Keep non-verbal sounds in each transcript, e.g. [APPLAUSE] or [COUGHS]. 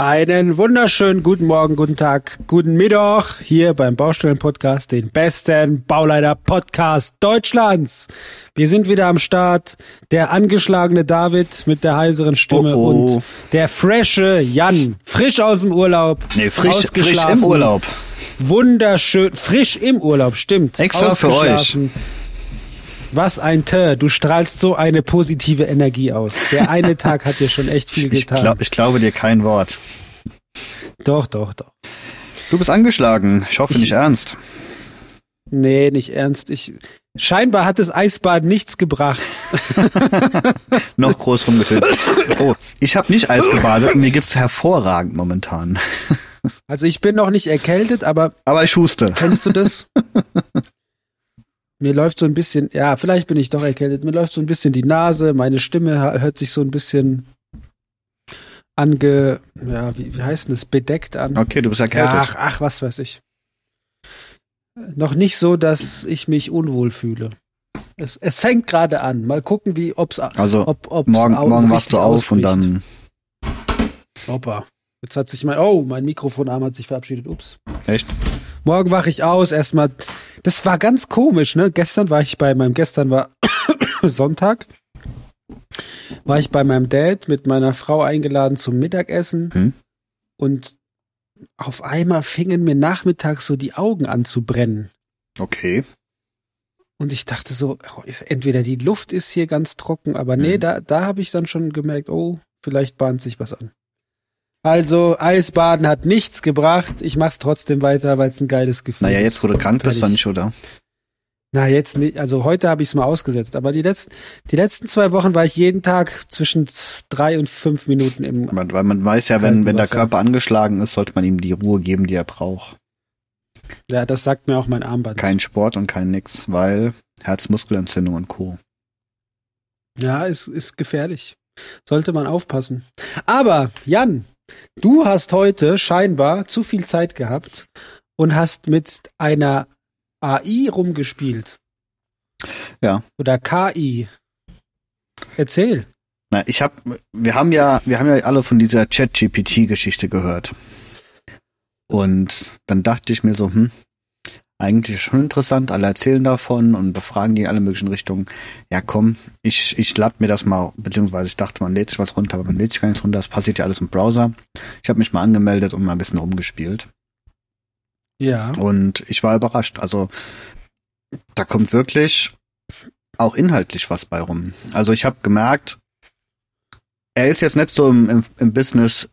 Einen wunderschönen guten Morgen, guten Tag, guten Mittag hier beim Baustellen-Podcast, den besten Bauleiter-Podcast Deutschlands. Wir sind wieder am Start. Der angeschlagene David mit der heiseren Stimme Oh, oh. und der frische Jan, frisch aus dem Urlaub. Nee, frisch, frisch im Urlaub. Wunderschön, frisch im Urlaub, stimmt. Extra für euch. Was ein Tö, du strahlst so eine positive Energie aus. Der eine [LAUGHS] Tag hat dir schon echt viel Ich, getan. glaub, ich glaube dir kein Wort. doch, doch, doch. Du bist angeschlagen. Ich hoffe nicht ernst. Nee, nicht ernst. Ich, scheinbar hat das Eisbad nichts gebracht. [LAUGHS] Noch groß rumgetötet. Oh, ich habe nicht Eis gebadet und mir geht's hervorragend momentan. Also ich bin noch nicht erkältet, aber Aber ich huste. kennst du das? [LAUGHS] Mir läuft so ein bisschen, ja, vielleicht bin ich doch erkältet. Mir läuft so ein bisschen die Nase, meine Stimme hört sich so ein bisschen ange, ja, wie, wie heißt denn das, bedeckt an. Okay, du bist erkältet. Ach, ach, was weiß ich. Noch nicht so, dass ich mich unwohl fühle. Es, es fängt gerade an. Mal gucken, wie, ob's, Also, ob, ob's morgen, morgen wachst du auf und dann. Hoppa. Jetzt hat sich mein, oh, mein Mikrofonarm hat sich verabschiedet. Ups. Echt? Morgen wache ich aus, erstmal. Das war ganz komisch, ne? Gestern war ich bei meinem, gestern war [COUGHS] Sonntag. War ich bei meinem Dad mit meiner Frau eingeladen zum Mittagessen. Hm. Und auf einmal fingen mir nachmittags so die Augen an zu brennen. Okay. Und ich dachte so, oh, entweder die Luft ist hier ganz trocken, aber nee, Mhm. da, da habe ich dann schon gemerkt, oh, vielleicht bahnt sich was an. Also, Eisbaden hat nichts gebracht. Ich mach's trotzdem weiter, weil es ein geiles Gefühl Naja, ist. jetzt wo du krank bist, dann nicht, oder? Na, jetzt nicht. Also heute habe ich es mal ausgesetzt. Aber die letzten, die letzten zwei Wochen war ich jeden Tag zwischen drei und fünf Minuten im. Man- Weil man weiß ja, wenn, wenn der Wasser. Körper angeschlagen ist, sollte man ihm die Ruhe geben, die er braucht. Ja, das sagt mir auch mein Armband. Kein Sport und kein nix, weil Herzmuskelentzündung und Co. Ja, ist, ist gefährlich. Sollte man aufpassen. Aber, Jan, du hast heute scheinbar zu viel Zeit gehabt und hast mit einer AI rumgespielt. Ja. Oder KI. Erzähl. Na, ich hab, wir haben ja, wir haben ja alle von dieser Chat-GPT-Geschichte gehört. Und dann dachte ich mir so, hm, eigentlich schon interessant, alle erzählen davon und befragen die in alle möglichen Richtungen. Ja, komm, ich, ich lad mir das mal, beziehungsweise ich dachte, man lädt sich was runter, aber man lädt sich gar nichts runter, das passiert ja alles im Browser. Ich habe mich mal angemeldet und mal ein bisschen rumgespielt. Ja. Und ich war überrascht. Also da kommt wirklich auch inhaltlich was bei rum. Also ich habe gemerkt, er ist jetzt nicht so im, im, im Business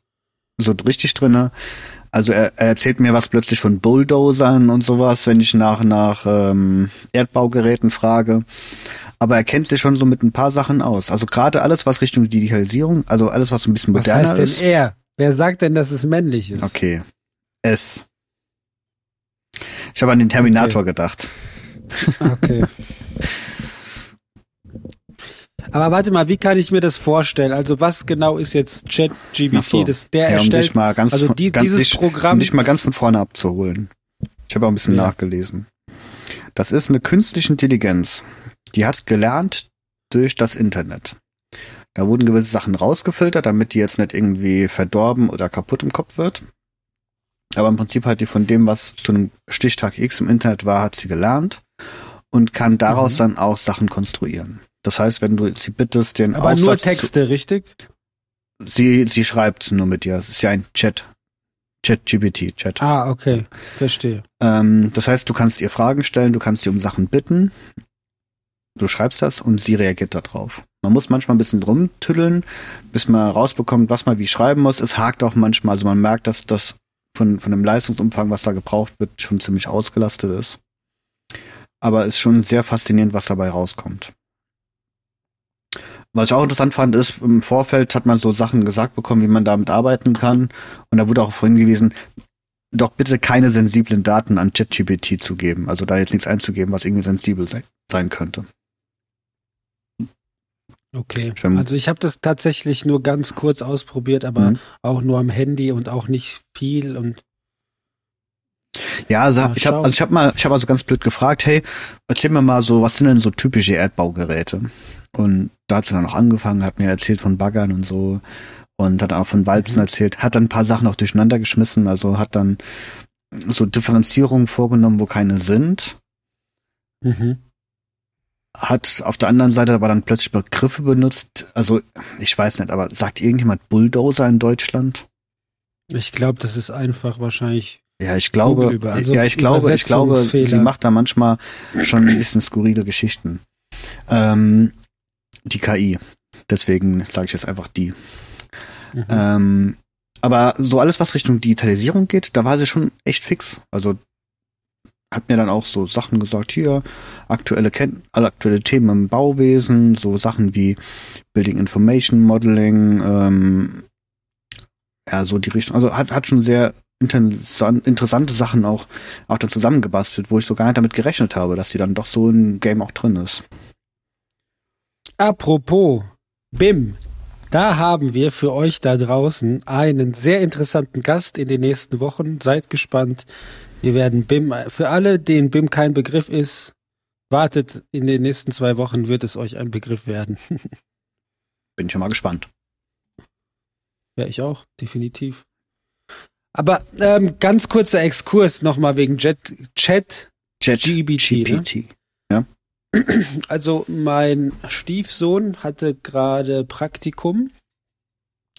so richtig drinne. Also er, er erzählt mir was plötzlich von Bulldozern und sowas, wenn ich nach nach ähm, Erdbaugeräten frage. Aber er kennt sich schon so mit ein paar Sachen aus. Also gerade alles, was Richtung Digitalisierung, also alles, was so ein bisschen Was moderner heißt denn ist. er? Wer sagt denn, dass es männlich ist? Okay. S. Ich habe an den Terminator gedacht. Okay. [LAUGHS] Aber warte mal, wie kann ich mir das vorstellen? Also was genau ist jetzt ChatGPT? so. Das, der Ja, um dich erstellt, mal ganz, also die, ganz dieses dich, Programm. um dich mal ganz von vorne abzuholen. Ich habe auch ein bisschen Ja. nachgelesen. Das ist eine künstliche Intelligenz. Die hat gelernt durch das Internet. Da wurden gewisse Sachen rausgefiltert, damit die jetzt nicht irgendwie verdorben oder kaputt im Kopf wird. Aber im Prinzip hat die von dem, was zu einem Stichtag X im Internet war, hat sie gelernt und kann daraus Mhm. dann auch Sachen konstruieren. Das heißt, wenn du sie bittest, den aber Aufsatz nur zu- Texte, richtig? Sie, sie schreibt nur mit dir. Es ist ja ein Chat. Chat-GPT, Chat. Ah, okay. Verstehe. Ähm, das heißt, du kannst ihr Fragen stellen, du kannst sie um Sachen bitten. Du schreibst das und sie reagiert darauf. Man muss manchmal ein bisschen rumtüddeln, bis man rausbekommt, was man wie schreiben muss. Es hakt auch manchmal, also man merkt, dass das von, von dem Leistungsumfang, was da gebraucht wird, schon ziemlich ausgelastet ist. Aber es ist schon sehr faszinierend, was dabei rauskommt. Was ich auch interessant fand, ist, im Vorfeld hat man so Sachen gesagt bekommen, wie man damit arbeiten kann. Und da wurde auch hingewiesen, doch bitte keine sensiblen Daten an ChatGPT zu geben. Also da jetzt nichts einzugeben, was irgendwie sensibel sei, sein könnte. Okay. Also ich habe das tatsächlich nur ganz kurz ausprobiert, aber Mhm. auch nur am Handy und auch nicht viel und Ja, also Mal ich habe also ich habe mal ich habe also ganz blöd gefragt, hey, erzähl mir mal so, was sind denn so typische Erdbaugeräte? Und da hat sie dann auch angefangen, hat mir erzählt von Baggern und so und hat auch von Walzen Mhm. erzählt, hat dann ein paar Sachen auch durcheinander geschmissen, also hat dann so Differenzierungen vorgenommen, wo keine sind, mhm. hat auf der anderen Seite aber dann plötzlich Begriffe benutzt, also ich weiß nicht, aber sagt irgendjemand Bulldozer in Deutschland? ich glaube, das ist einfach wahrscheinlich Ja, ich glaube, also ja, ich glaube, ich glaube, sie macht da manchmal schon ein bisschen skurrile Geschichten. Ähm, die KI. Deswegen sage ich jetzt einfach die. mhm. Ähm, aber so alles, was Richtung Digitalisierung geht, da war sie schon echt fix. Also hat mir dann auch so Sachen gesagt, hier, aktuelle, Ken aktuelle Themen im Bauwesen, so Sachen wie Building Information Modeling, ähm, ja, so die Richtung, also hat, hat schon sehr interessant, interessante Sachen auch, auch da zusammengebastelt, wo ich so gar nicht damit gerechnet habe, dass die dann doch so im Game auch drin ist. Apropos BIM, da haben wir für euch da draußen einen sehr interessanten Gast in den nächsten Wochen. Seid gespannt. Wir werden BIM, für alle, denen BIM kein Begriff ist, wartet, in den nächsten zwei Wochen wird es euch ein Begriff werden. [LAUGHS] Bin schon mal gespannt. Ja, ich auch, definitiv. Aber ähm, ganz kurzer Exkurs nochmal wegen Jet, Chat. GBT, ne? GPT. [CLEARS THROAT] Also mein Stiefsohn hatte gerade Praktikum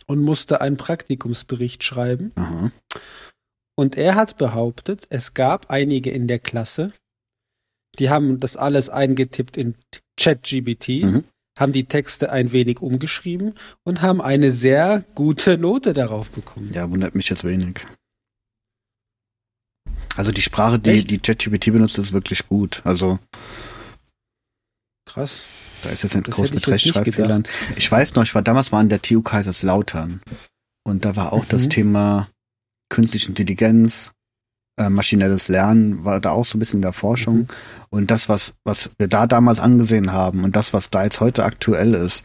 und musste einen Praktikumsbericht schreiben. Aha. Und er hat behauptet, es gab einige in der Klasse, die haben das alles eingetippt in ChatGBT, Mhm. haben die Texte ein wenig umgeschrieben und haben eine sehr gute Note darauf bekommen. Ja, wundert mich jetzt wenig. Also die Sprache, die Echt? die ChatGPT benutzt, ist wirklich gut. Also Krass. da ist jetzt nicht Das groß ich mit Rechtschreibfehlern. Ich weiß noch, ich war damals mal an der TU Kaiserslautern und da war auch das Mhm. Thema künstliche Intelligenz, äh, maschinelles Lernen war da auch so ein bisschen in der Forschung. Mhm. Und das, was, was wir da damals angesehen haben und das, was da jetzt heute aktuell ist,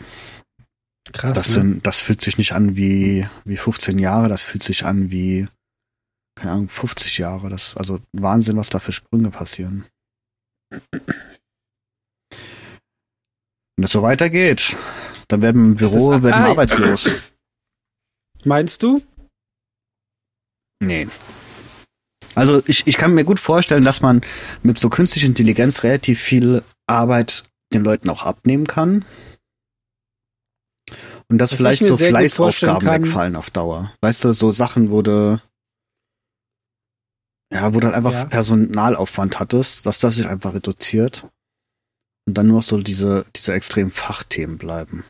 Krass. das ne? sind, das fühlt sich nicht an wie, wie 15 Jahre, das fühlt sich an wie, keine Ahnung, 50 Jahre. Das, also Wahnsinn, was da für Sprünge passieren. Wenn das so weitergeht, dann werden wir im Büro, Das- werden wir ah, arbeitslos. Meinst du? Nee. Also ich, ich kann mir gut vorstellen, dass man mit so künstlicher Intelligenz relativ viel Arbeit den Leuten auch abnehmen kann. Und dass Was vielleicht so Fleißaufgaben wegfallen auf Dauer. Weißt du, so Sachen, wo du ja, wo du halt einfach Ja. Personalaufwand hattest, dass das sich einfach reduziert und dann nur noch so diese, diese extremen Fachthemen bleiben.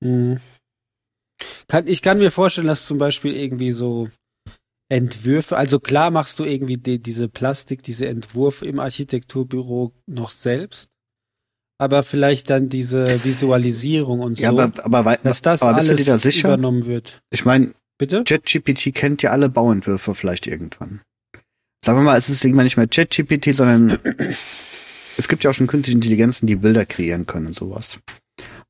Mhm. Kann, ich kann mir vorstellen, dass zum Beispiel irgendwie so Entwürfe, also klar machst du irgendwie die, diese Plastik, diese Entwurfe im Architekturbüro noch selbst, aber vielleicht dann diese Visualisierung und Ja, so, aber, aber, dass das aber alles da sicher? übernommen wird. ich meine, Bitte? ChatGPT kennt ja alle Bauentwürfe vielleicht irgendwann. Sagen wir mal, es ist irgendwann nicht mehr ChatGPT, sondern [CLEARS THROAT] es gibt ja auch schon künstliche Intelligenzen, die Bilder kreieren können und sowas.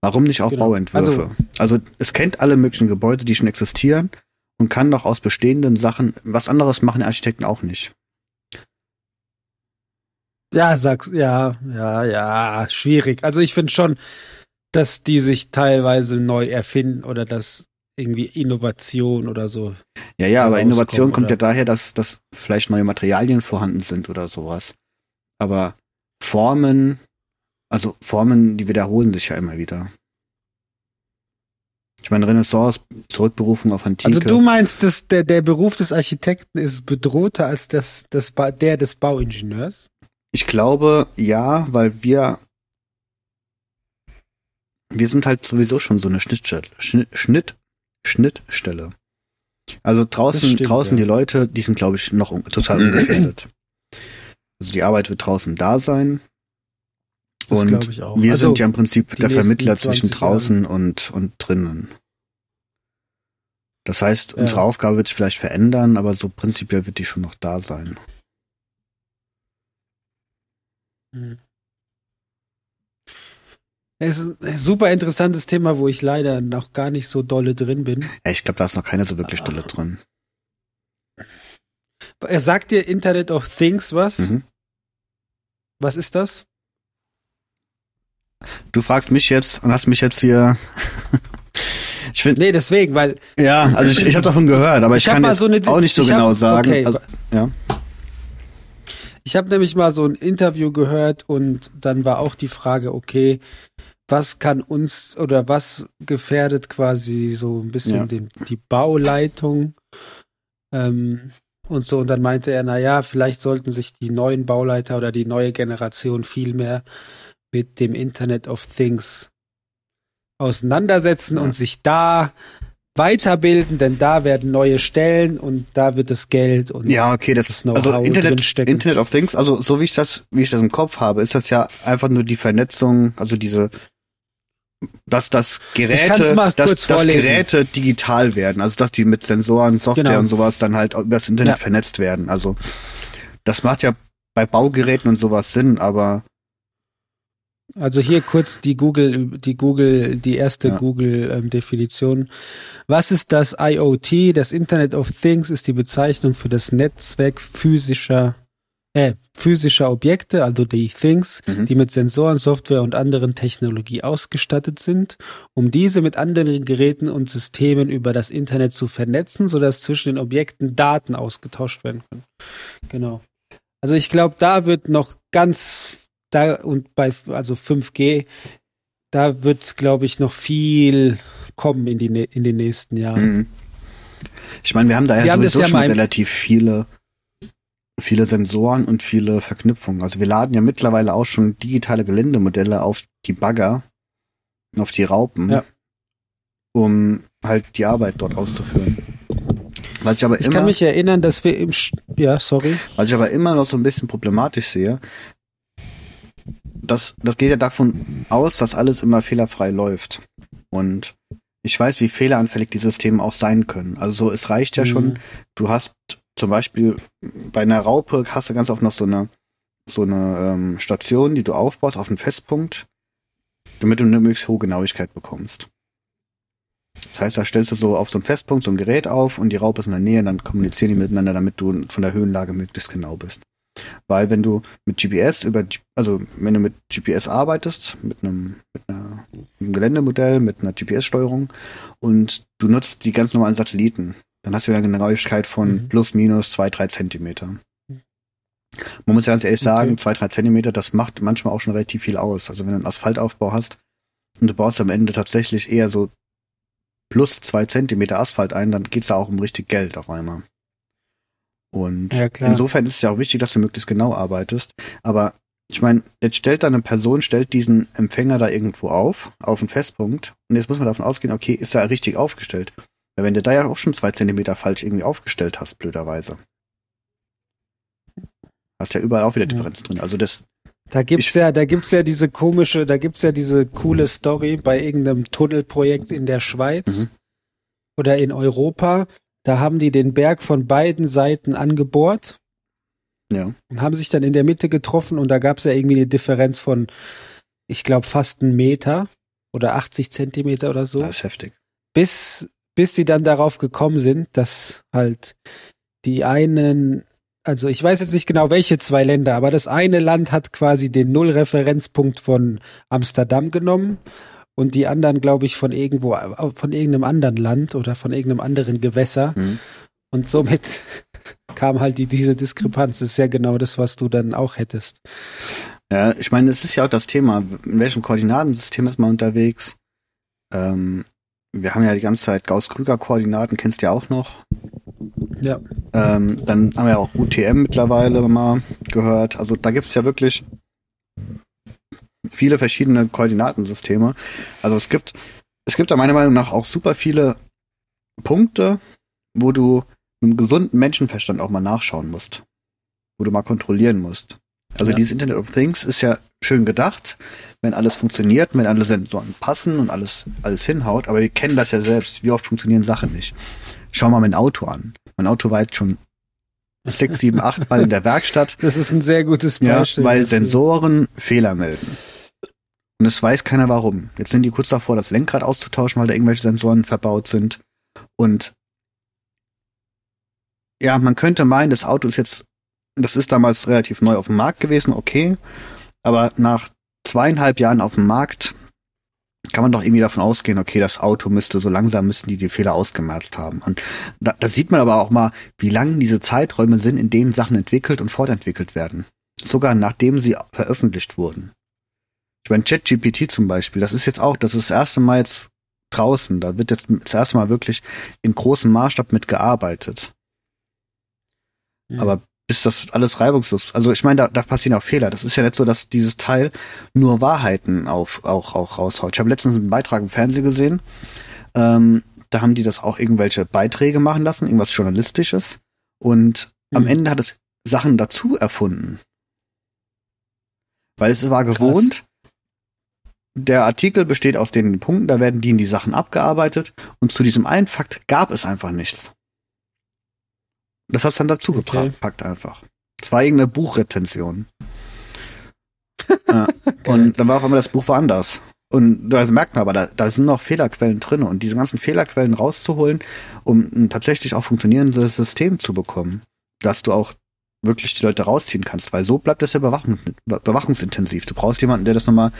Warum nicht auch Genau. Bauentwürfe? Also, es kennt alle möglichen Gebäude, die schon existieren und kann doch aus bestehenden Sachen was anderes machen Architekten auch nicht. Ja, sag's, ja, ja, ja, schwierig. Also ich finde schon, dass die sich teilweise neu erfinden oder dass irgendwie Innovation oder so. Ja, ja, aber Innovation kommt oder? ja daher, dass, dass vielleicht neue Materialien vorhanden sind oder sowas. Aber Formen, also Formen, die wiederholen sich ja immer wieder. Ich meine, Renaissance, Zurückberufung auf Antike. Also du meinst, dass der, der Beruf des Architekten ist bedrohter als das, das, Ba- der des Bauingenieurs? ich glaube, ja, weil wir wir sind halt sowieso schon so eine Schnittstelle, Schnitt, Schnitt, Schnittstelle. Also draußen, stimmt, draußen ja. die Leute, die sind, glaube ich, noch un total ungefährdet. Also die Arbeit wird draußen da sein. Das und wir Also, sind ja im Prinzip der Vermittler zwischen 20 draußen und, und drinnen. Das heißt, Ja. unsere Aufgabe wird sich vielleicht verändern, aber so prinzipiell wird die schon noch da sein. Es ist ein super interessantes Thema, wo ich leider noch gar nicht so dolle drin bin. Ja, ich glaube, da ist noch keine so wirklich Stelle drin. Er sagt dir Internet of Things was? Mhm. Was ist das? Du fragst mich jetzt und hast mich jetzt hier. [LAUGHS] ich finde, Nee, deswegen, weil ja, also ich, ich habe davon gehört, aber ich, Ich kann jetzt so eine- auch nicht so ich hab- genau sagen. okay. Also, ja. ich habe nämlich mal so ein Interview gehört und dann war auch die Frage, okay, was kann uns oder was gefährdet quasi so ein bisschen Ja. den, die Bauleitung ähm, und so. Und dann meinte er, na ja, vielleicht sollten sich die neuen Bauleiter oder die neue Generation viel mehr mit dem Internet of Things auseinandersetzen Ja. und sich da weiterbilden, denn da werden neue Stellen und da wird das Geld und Ja, okay, das, das also Internet. Internet of Things, also so wie ich das, wie ich das im Kopf habe, ist das ja einfach nur die Vernetzung, also diese, dass das Geräte, dass, dass. Geräte digital werden, also dass die mit Sensoren, Software Genau. und sowas dann halt über das Internet Ja. vernetzt werden. Also das macht ja bei Baugeräten und sowas Sinn, aber Also hier kurz die Google, die Google, die erste Ja. Google-Definition. Was ist das IoT? Das Internet of Things ist die Bezeichnung für das Netzwerk physischer, äh, physischer Objekte, also die Things, Mhm. die mit Sensoren, Software und anderen Technologie ausgestattet sind, um diese mit anderen Geräten und Systemen über das Internet zu vernetzen, sodass zwischen den Objekten Daten ausgetauscht werden können. Genau. Also ich glaube, da wird noch ganz da und bei also 5G, da wird, glaube ich, noch viel kommen in die nä- in den nächsten Jahren. Mhm. Ich meine, wir haben da ja Wir sowieso ja schon relativ viele, viele Sensoren und viele Verknüpfungen. Also wir laden ja mittlerweile auch schon digitale Geländemodelle auf die Bagger, auf die Raupen, Ja. um halt die Arbeit dort auszuführen. Was ich aber Ich immer, kann mich erinnern, dass wir im Sch ja, sorry. was ich aber immer noch so ein bisschen problematisch sehe, das, das geht ja davon aus, dass alles immer fehlerfrei läuft. Und ich weiß, wie fehleranfällig die Systeme auch sein können. Also so, es reicht ja schon, Mhm. du hast zum Beispiel bei einer Raupe hast du ganz oft noch so eine so eine ähm, Station, die du aufbaust auf einen Festpunkt, damit du eine möglichst hohe Genauigkeit bekommst. Das heißt, da stellst du so auf so einen Festpunkt so ein Gerät auf und die Raupe ist in der Nähe und dann kommunizieren die miteinander, damit du von der Höhenlage möglichst genau bist. Weil wenn du mit GPS über, also wenn du mit GPS arbeitest, mit einem, mit einer, einem Geländemodell, mit einer GPS-Steuerung und du nutzt die ganz normalen Satelliten, dann hast du ja eine Genauigkeit von Mhm. plus minus zwei, drei Zentimeter. Man muss ja ganz ehrlich sagen, Okay. zwei, drei Zentimeter, das macht manchmal auch schon relativ viel aus. Also wenn du einen Asphaltaufbau hast und du baust am Ende tatsächlich eher so plus zwei Zentimeter Asphalt ein, dann geht's da auch um richtig Geld auf einmal. Und Ja, insofern ist es ja auch wichtig, dass du möglichst genau arbeitest. Aber ich meine, jetzt stellt da eine Person, stellt diesen Empfänger da irgendwo auf, auf einen Festpunkt. Und jetzt muss man davon ausgehen, okay, ist er richtig aufgestellt? Wenn du da ja auch schon zwei Zentimeter falsch irgendwie aufgestellt hast, blöderweise. Hast ja überall auch wieder Ja. Differenz drin. Also das, Da gibt's Ich- ja, da gibt's ja diese komische, da gibt's ja diese coole Story bei irgendeinem Tunnelprojekt in der Schweiz Mhm. oder in Europa. Da haben die den Berg von beiden Seiten angebohrt ja. und haben sich dann in der Mitte getroffen und da gab's ja irgendwie eine Differenz von, ich glaube, fast einen Meter oder 80 Zentimeter oder so. Das ist heftig. bis, bis sie dann darauf gekommen sind, dass halt die einen, also ich weiß jetzt nicht genau welche zwei Länder, aber das eine Land hat quasi den Nullreferenzpunkt von Amsterdam genommen und die anderen, glaube ich, von irgendwo, von irgendeinem anderen Land oder von irgendeinem anderen Gewässer. Mhm. Und somit [LAUGHS] kam halt die, diese Diskrepanz. Das ist ja genau das, was du dann auch hättest. Ja, ich meine, es ist ja auch das Thema, in welchem Koordinatensystem ist man unterwegs? Ähm, wir haben ja die ganze Zeit Gauss-Krüger-Koordinaten, kennst du ja auch noch. Ja. Ähm, dann haben wir auch UTM mittlerweile mal gehört. Also da gibt's ja wirklich viele verschiedene Koordinatensysteme. Also es gibt, es gibt da meiner Meinung nach auch super viele Punkte, wo du mit einem gesunden Menschenverstand auch mal nachschauen musst. Wo du mal kontrollieren musst. Also Ja. dieses Internet of Things ist ja schön gedacht, wenn alles funktioniert, wenn alle Sensoren passen und alles, alles hinhaut, aber wir kennen das ja selbst. Wie oft funktionieren Sachen nicht? Schau mal mein Auto an. Mein Auto war jetzt schon sechs, sieben, acht Mal in der Werkstatt, [LAUGHS] Das ist ein sehr gutes ja, Beispiel. weil dafür. Sensoren Fehler melden. Und es weiß keiner warum. Jetzt sind die kurz davor, das Lenkrad auszutauschen, weil da irgendwelche Sensoren verbaut sind. Und ja, man könnte meinen, das Auto ist jetzt, das ist damals relativ neu auf dem Markt gewesen, okay. Aber nach zweieinhalb Jahren auf dem Markt kann man doch irgendwie davon ausgehen, okay, das Auto müsste so langsam müssten die die Fehler ausgemerzt haben. Und da, da sieht man aber auch mal, wie lang diese Zeiträume sind, in denen Sachen entwickelt und fortentwickelt werden. Sogar nachdem sie veröffentlicht wurden. Ich meine, ChatGPT zum Beispiel, das ist jetzt auch, das ist das erste Mal jetzt draußen. Da wird jetzt das erste Mal wirklich in großem Maßstab mitgearbeitet. Mhm. Aber bis das alles reibungslos, also ich meine, da, da passieren auch Fehler. Das ist ja nicht so, dass dieses Teil nur Wahrheiten auf, auch, auch raushaut. Ich habe letztens einen Beitrag im Fernsehen gesehen. Ähm, da haben die das auch irgendwelche Beiträge machen lassen, irgendwas Journalistisches. Und am Mhm. Ende hat es Sachen dazu erfunden. Weil es war Krass. gewohnt, der Artikel besteht aus den Punkten, da werden die in die Sachen abgearbeitet und zu diesem einen Fakt gab es einfach nichts. Das hat's dann dazu Okay. gepackt einfach. Es war irgendeine Buchretention. ja. [LAUGHS] Und dann war auf einmal das Buch woanders. Und da merkt man aber, da, da sind noch Fehlerquellen drin und diese ganzen Fehlerquellen rauszuholen, um ein tatsächlich auch funktionierendes System zu bekommen, dass du auch wirklich die Leute rausziehen kannst, weil so bleibt das ja überwachung, bewachungsintensiv. Du brauchst jemanden, der das nochmal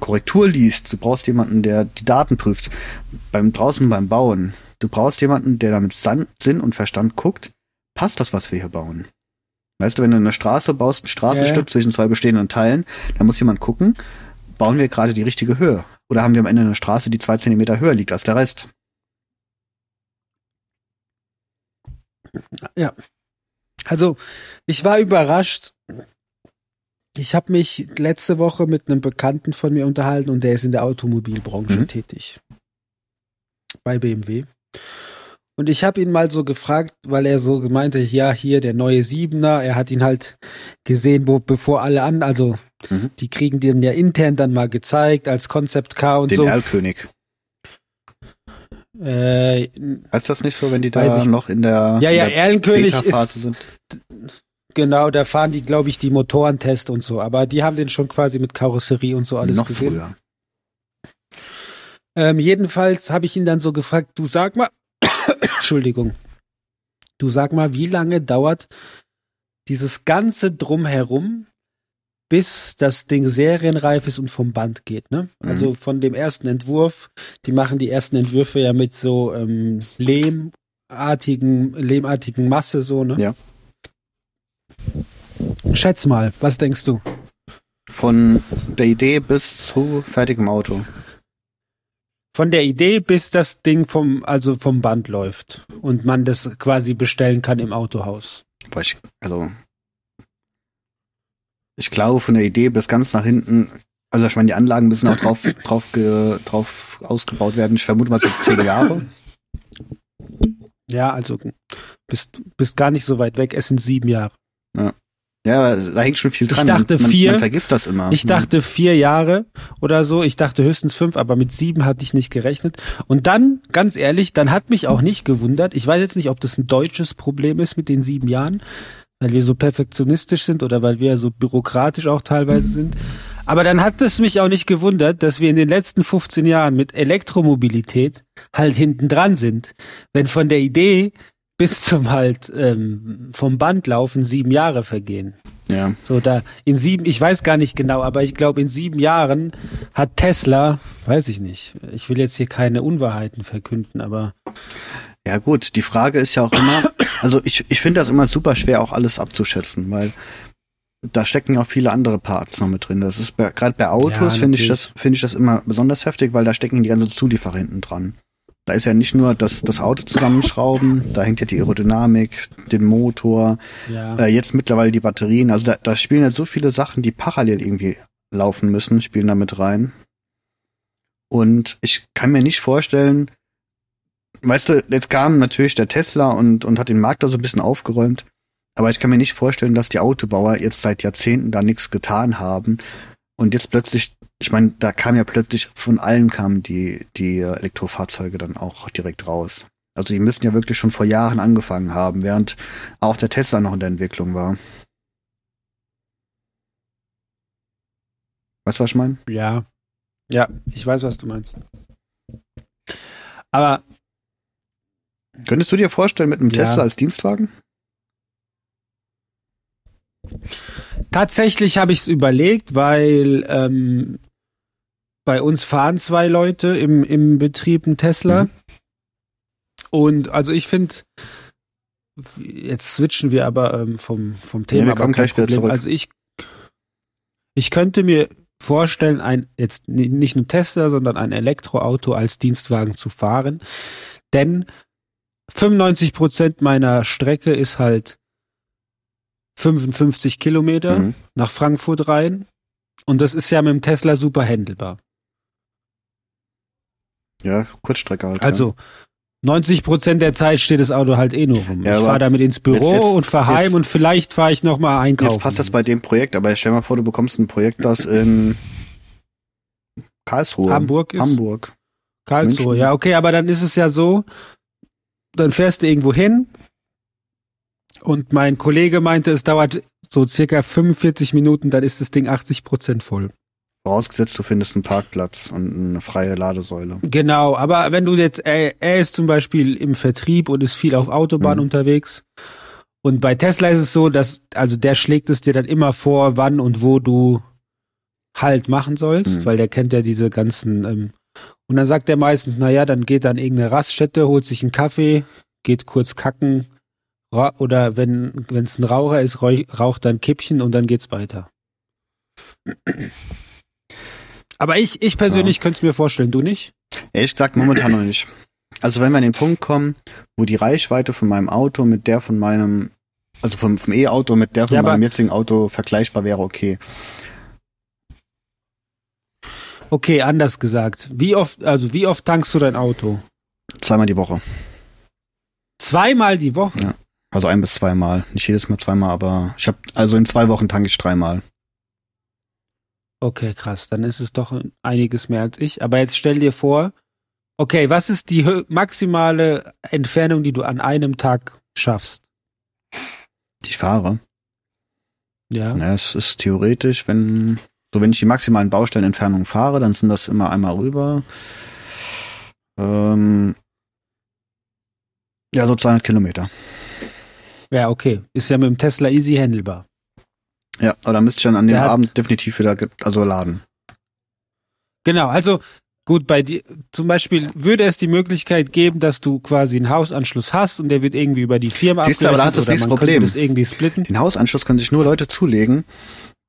Korrektur liest, du brauchst jemanden, der die Daten prüft, beim draußen beim Bauen. Du brauchst jemanden, der da mit San- Sinn und Verstand guckt, passt das, was wir hier bauen? Weißt du, wenn du eine Straße baust, ein Straßenstück Ja, ja. zwischen zwei bestehenden Teilen, dann muss jemand gucken, bauen wir gerade die richtige Höhe? Oder haben wir am Ende eine Straße, die zwei Zentimeter höher liegt als der Rest? Also, ich war überrascht. Ich habe mich letzte Woche mit einem Bekannten von mir unterhalten und der ist in der Automobilbranche Mhm. tätig. Bei BMW. Und ich habe ihn mal so gefragt, weil er so gemeinte, ja, hier der neue Siebener, er hat ihn halt gesehen, wo, bevor alle an, also Mhm. die kriegen den ja intern dann mal gezeigt als Concept Car und Den so. Erlkönig. Äh, Heißt das nicht so, wenn die da ich- noch in der, ja, ja, der Erlenkönig ist, sind? Genau, da fahren die, glaube ich, die Motorentest und so. Aber die haben den schon quasi mit Karosserie und so alles noch gesehen. früher. Ähm, jedenfalls habe ich ihn dann so gefragt, du sag mal, Entschuldigung, du sag mal, wie lange dauert dieses ganze Drumherum, bis das Ding serienreif ist und vom Band geht, ne? Mhm. Also von dem ersten Entwurf, die machen die ersten Entwürfe ja mit so ähm, lehmartigen, lehmartigen Masse, so, ne? Ja. Schätz mal, was denkst du? Von der Idee bis zu fertigem Auto. Von der Idee, bis das Ding vom, also vom Band läuft und man das quasi bestellen kann im Autohaus. Ich, also, ich glaube, von der Idee bis ganz nach hinten, also ich meine, die Anlagen müssen auch drauf, [COUGHS] drauf, ge, drauf ausgebaut werden. Ich vermute mal so zehn Jahre. Ja, also bist, bist gar nicht so weit weg. Es sind sieben Jahre. Ja, da hängt schon viel Ich dran. dachte man, vier. Man vergisst das immer. Ich dachte vier Jahre oder so. Ich dachte höchstens fünf, aber mit sieben hatte ich nicht gerechnet. Und dann, ganz ehrlich, dann hat mich auch nicht gewundert. Ich weiß jetzt nicht, ob das ein deutsches Problem ist mit den sieben Jahren, weil wir so perfektionistisch sind oder weil wir so bürokratisch auch teilweise sind. Aber dann hat es mich auch nicht gewundert, dass wir in den letzten 15 Jahren mit Elektromobilität halt hinten dran sind. Wenn von der Idee bis zum halt ähm, vom Band laufen sieben Jahre vergehen. Ja. So da in sieben, ich weiß gar nicht genau, aber ich glaube in sieben Jahren hat Tesla, weiß ich nicht. Ich will jetzt hier keine Unwahrheiten verkünden, aber Ja gut, die Frage ist ja auch immer, also ich, ich finde das immer super schwer, auch alles abzuschätzen, weil da stecken ja auch viele andere Parts noch mit drin. Das ist gerade bei Autos Ja, finde ich das finde ich das immer besonders heftig, weil da stecken die ganzen Zulieferer hinten dran. Da ist ja nicht nur das, das Auto zusammenschrauben, da hängt ja die Aerodynamik, den Motor, ja. äh, jetzt mittlerweile die Batterien. Also da, da spielen ja so viele Sachen, die parallel irgendwie laufen müssen, spielen da mit rein. Und ich kann mir nicht vorstellen, weißt du, jetzt kam natürlich der Tesla und, und hat den Markt da so ein bisschen aufgeräumt. Aber ich kann mir nicht vorstellen, dass die Autobauer jetzt seit Jahrzehnten da nichts getan haben und jetzt plötzlich, ich meine, da kam ja plötzlich von allen kamen die, die Elektrofahrzeuge dann auch direkt raus. Also die müssen ja wirklich schon vor Jahren angefangen haben, während auch der Tesla noch in der Entwicklung war. Weißt du, was ich meine? Ja. Ja, ich weiß, was du meinst. Aber Könntest du dir vorstellen, mit einem Ja. Tesla als Dienstwagen? tatsächlich habe ich es überlegt, weil ähm, bei uns fahren zwei Leute im, im Betrieb ein Tesla. Mhm. Und also ich finde, jetzt switchen wir aber ähm, vom, vom Thema. Ja, wir kommen gleich wieder zurück. Also ich, ich könnte mir vorstellen, ein jetzt ni- nicht ein Tesla, sondern ein Elektroauto als Dienstwagen zu fahren. Denn 95 Prozent meiner Strecke ist halt 55 Kilometer Mhm. nach Frankfurt rein. Und das ist ja mit dem Tesla super handelbar. Ja, Kurzstrecke halt. Also 90 Prozent der Zeit steht das Auto halt eh nur rum. Ja, ich fahre damit ins Büro jetzt- jetzt- und fahre heim und vielleicht fahre ich noch mal ja. einkaufen. Jetzt passt das bei dem Projekt, aber stell mal vor, du bekommst ein Projekt, das in Karlsruhe. Hamburg ist Hamburg. Karlsruhe. München. Ja, okay, aber dann ist es ja so, dann fährst du irgendwo hin und mein Kollege meinte, es dauert so circa 45 Minuten, dann ist das Ding 80 Prozent voll. Vorausgesetzt, du findest einen Parkplatz und eine freie Ladesäule. Genau, aber wenn du jetzt, er, er ist zum Beispiel im Vertrieb und ist viel auf Autobahn Mhm. unterwegs. Und bei Tesla ist es so, dass, also der schlägt es dir dann immer vor, wann und wo du Halt machen sollst, Mhm. weil der kennt ja diese ganzen, ähm, und dann sagt er meistens, naja, dann geht dann irgendeine Raststätte, holt sich einen Kaffee, geht kurz kacken, oder wenn es ein Raucher ist, raucht dann Kippchen und dann geht's weiter. Aber ich, ich persönlich könnte es mir vorstellen, du nicht? Ehrlich gesagt, momentan noch nicht. Also wenn wir an den Punkt kommen, wo die Reichweite von meinem Auto mit der von meinem, also vom, vom E-Auto mit der von Ja, meinem jetzigen Auto vergleichbar wäre, okay. Okay, anders gesagt. Wie oft, also wie oft tankst du dein Auto? Zweimal die Woche. Zweimal die Woche? Also ein bis zweimal. Nicht jedes Mal zweimal, aber ich habe also in zwei Wochen tanke ich dreimal. Okay, krass. Dann ist es doch einiges mehr als ich. Aber jetzt stell dir vor, okay, was ist die maximale Entfernung, die du an einem Tag schaffst? Die ich fahre. Ja. Ja, es ist theoretisch, wenn so wenn ich die maximalen Baustellenentfernungen fahre, dann sind das immer einmal rüber. Ähm, ja, so 200 Kilometer. Ja, okay. Ist ja mit dem Tesla easy handelbar. Ja, aber da müsste ich dann an dem Der Abend definitiv wieder also laden. Genau, also gut, bei dir zum Beispiel würde es die Möglichkeit geben, dass du quasi einen Hausanschluss hast und der wird irgendwie über die Firma Siehst du, aber da hast du das nächste Problem. das irgendwie splitten. Den Hausanschluss können sich nur Leute zulegen,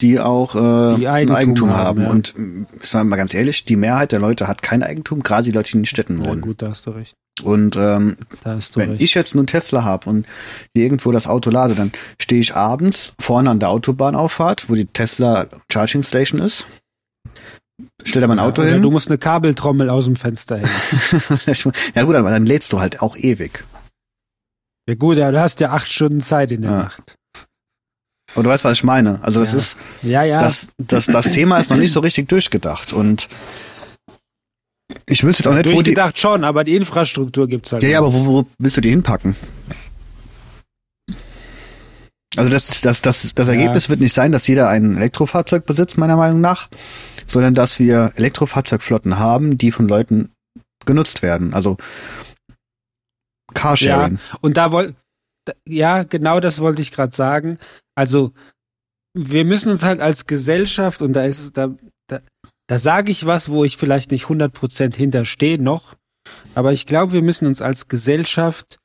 die auch äh, Die ein Eigentum Eigentum haben, haben. ja. Und ich sage mal ganz ehrlich, die Mehrheit der Leute hat kein Eigentum, gerade die Leute, die in den Städten Ja, wohnen. gut, da hast du recht. Und ähm, wenn recht. ich jetzt einen Tesla habe und irgendwo das Auto lade, dann stehe ich abends vorne an der Autobahnauffahrt, wo die Tesla Charging Station ist. Stell da mein Auto ja, oder hin. Du musst eine Kabeltrommel aus dem Fenster hängen. [LAUGHS] ja gut, aber dann lädst du halt auch ewig. ja gut, ja, du hast ja acht Stunden Zeit in der Ja. Nacht. Und du weißt, was ich meine. Also das Ja. ist, Ja, ja. das, das, das Thema ist noch nicht so richtig durchgedacht. Und ich wüsste jetzt auch nicht, wo die. Durchgedacht schon, aber die Infrastruktur gibt's halt. Ja, ja, aber wo, wo willst du die hinpacken? Also das, das, das, das Ja. Ergebnis wird nicht sein, dass jeder ein Elektrofahrzeug besitzt, meiner Meinung nach, sondern dass wir Elektrofahrzeugflotten haben, die von Leuten genutzt werden. Also Carsharing. Und da wollt, da- ja, genau das wollte ich gerade sagen. Also, wir müssen uns halt als Gesellschaft, und da ist, da, da, sage ich was, wo ich vielleicht nicht 100% hinterstehe noch, aber ich glaube, wir müssen uns als Gesellschaft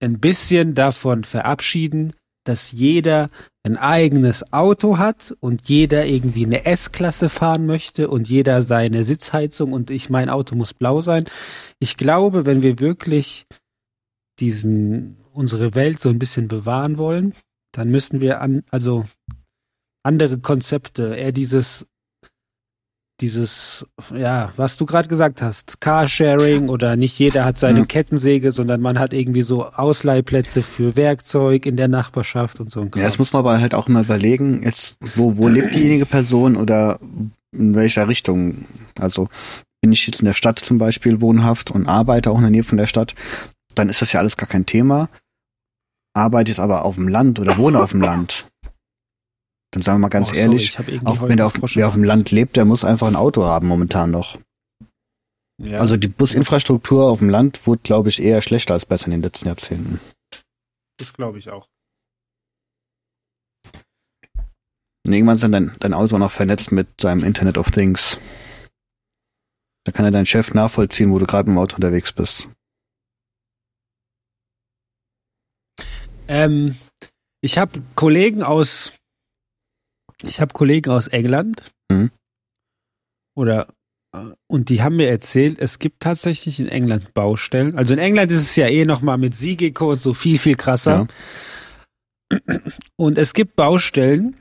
ein bisschen davon verabschieden, dass jeder ein eigenes Auto hat und jeder irgendwie eine S-Klasse fahren möchte und jeder seine Sitzheizung und ich, mein Auto muss blau sein. Ich glaube, wenn wir wirklich diesen, unsere Welt so ein bisschen bewahren wollen, dann müssen wir an, also andere Konzepte, eher dieses dieses, ja, was du gerade gesagt hast, Carsharing oder nicht jeder hat seine Ja. Kettensäge, sondern man hat irgendwie so Ausleihplätze für Werkzeug in der Nachbarschaft und so ein Ja, das muss man aber halt auch immer überlegen, jetzt, wo, wo lebt diejenige Person oder in welcher Richtung. Also, bin ich jetzt in der Stadt zum Beispiel wohnhaft und arbeite auch in der Nähe von der Stadt, dann ist das ja alles gar kein Thema. Arbeite ich aber auf dem Land oder wohne auf dem Land, dann sagen wir mal ganz Oh, sorry, ehrlich, irgendwie auch wenn der auf, wer auf dem Land lebt, der muss einfach ein Auto haben momentan noch. Ja. Also die Businfrastruktur auf dem Land wurde, glaube ich, eher schlechter als besser in den letzten Jahrzehnten. das glaube ich auch. Und irgendwann ist dann dein, dein Auto noch vernetzt mit seinem Internet of Things. Da kann ja dein Chef nachvollziehen, wo du gerade im Auto unterwegs bist. Ähm, ich habe Kollegen aus, ich habe Kollegen aus England. Mhm. Oder, äh, und die haben mir erzählt, es gibt tatsächlich in England Baustellen. Also in England ist es ja eh nochmal mit Siegeco und so viel, viel krasser. Und es gibt Baustellen,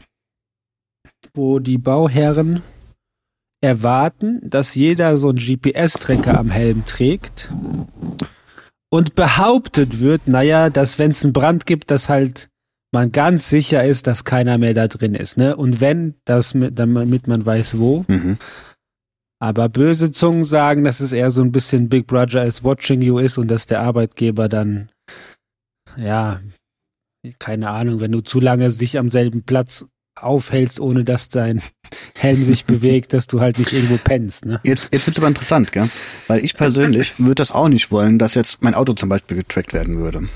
wo die Bauherren erwarten, dass jeder so einen GPS-Tracker am Helm trägt und behauptet wird, naja, dass wenn es einen Brand gibt, dass halt man ganz sicher ist, dass keiner mehr da drin ist, ne? Und wenn, das mit, damit man weiß wo. Mhm. Aber böse Zungen sagen, dass es eher so ein bisschen Big Brother is watching you ist und dass der Arbeitgeber dann, ja, keine Ahnung, wenn du zu lange dich am selben Platz aufhältst, ohne dass dein [LAUGHS] Helm sich [LAUGHS] bewegt, dass du halt nicht irgendwo pennst, ne? Jetzt, jetzt wird's aber interessant, gell? Weil ich persönlich [LAUGHS] würde das auch nicht wollen, dass jetzt mein Auto zum Beispiel getrackt werden würde.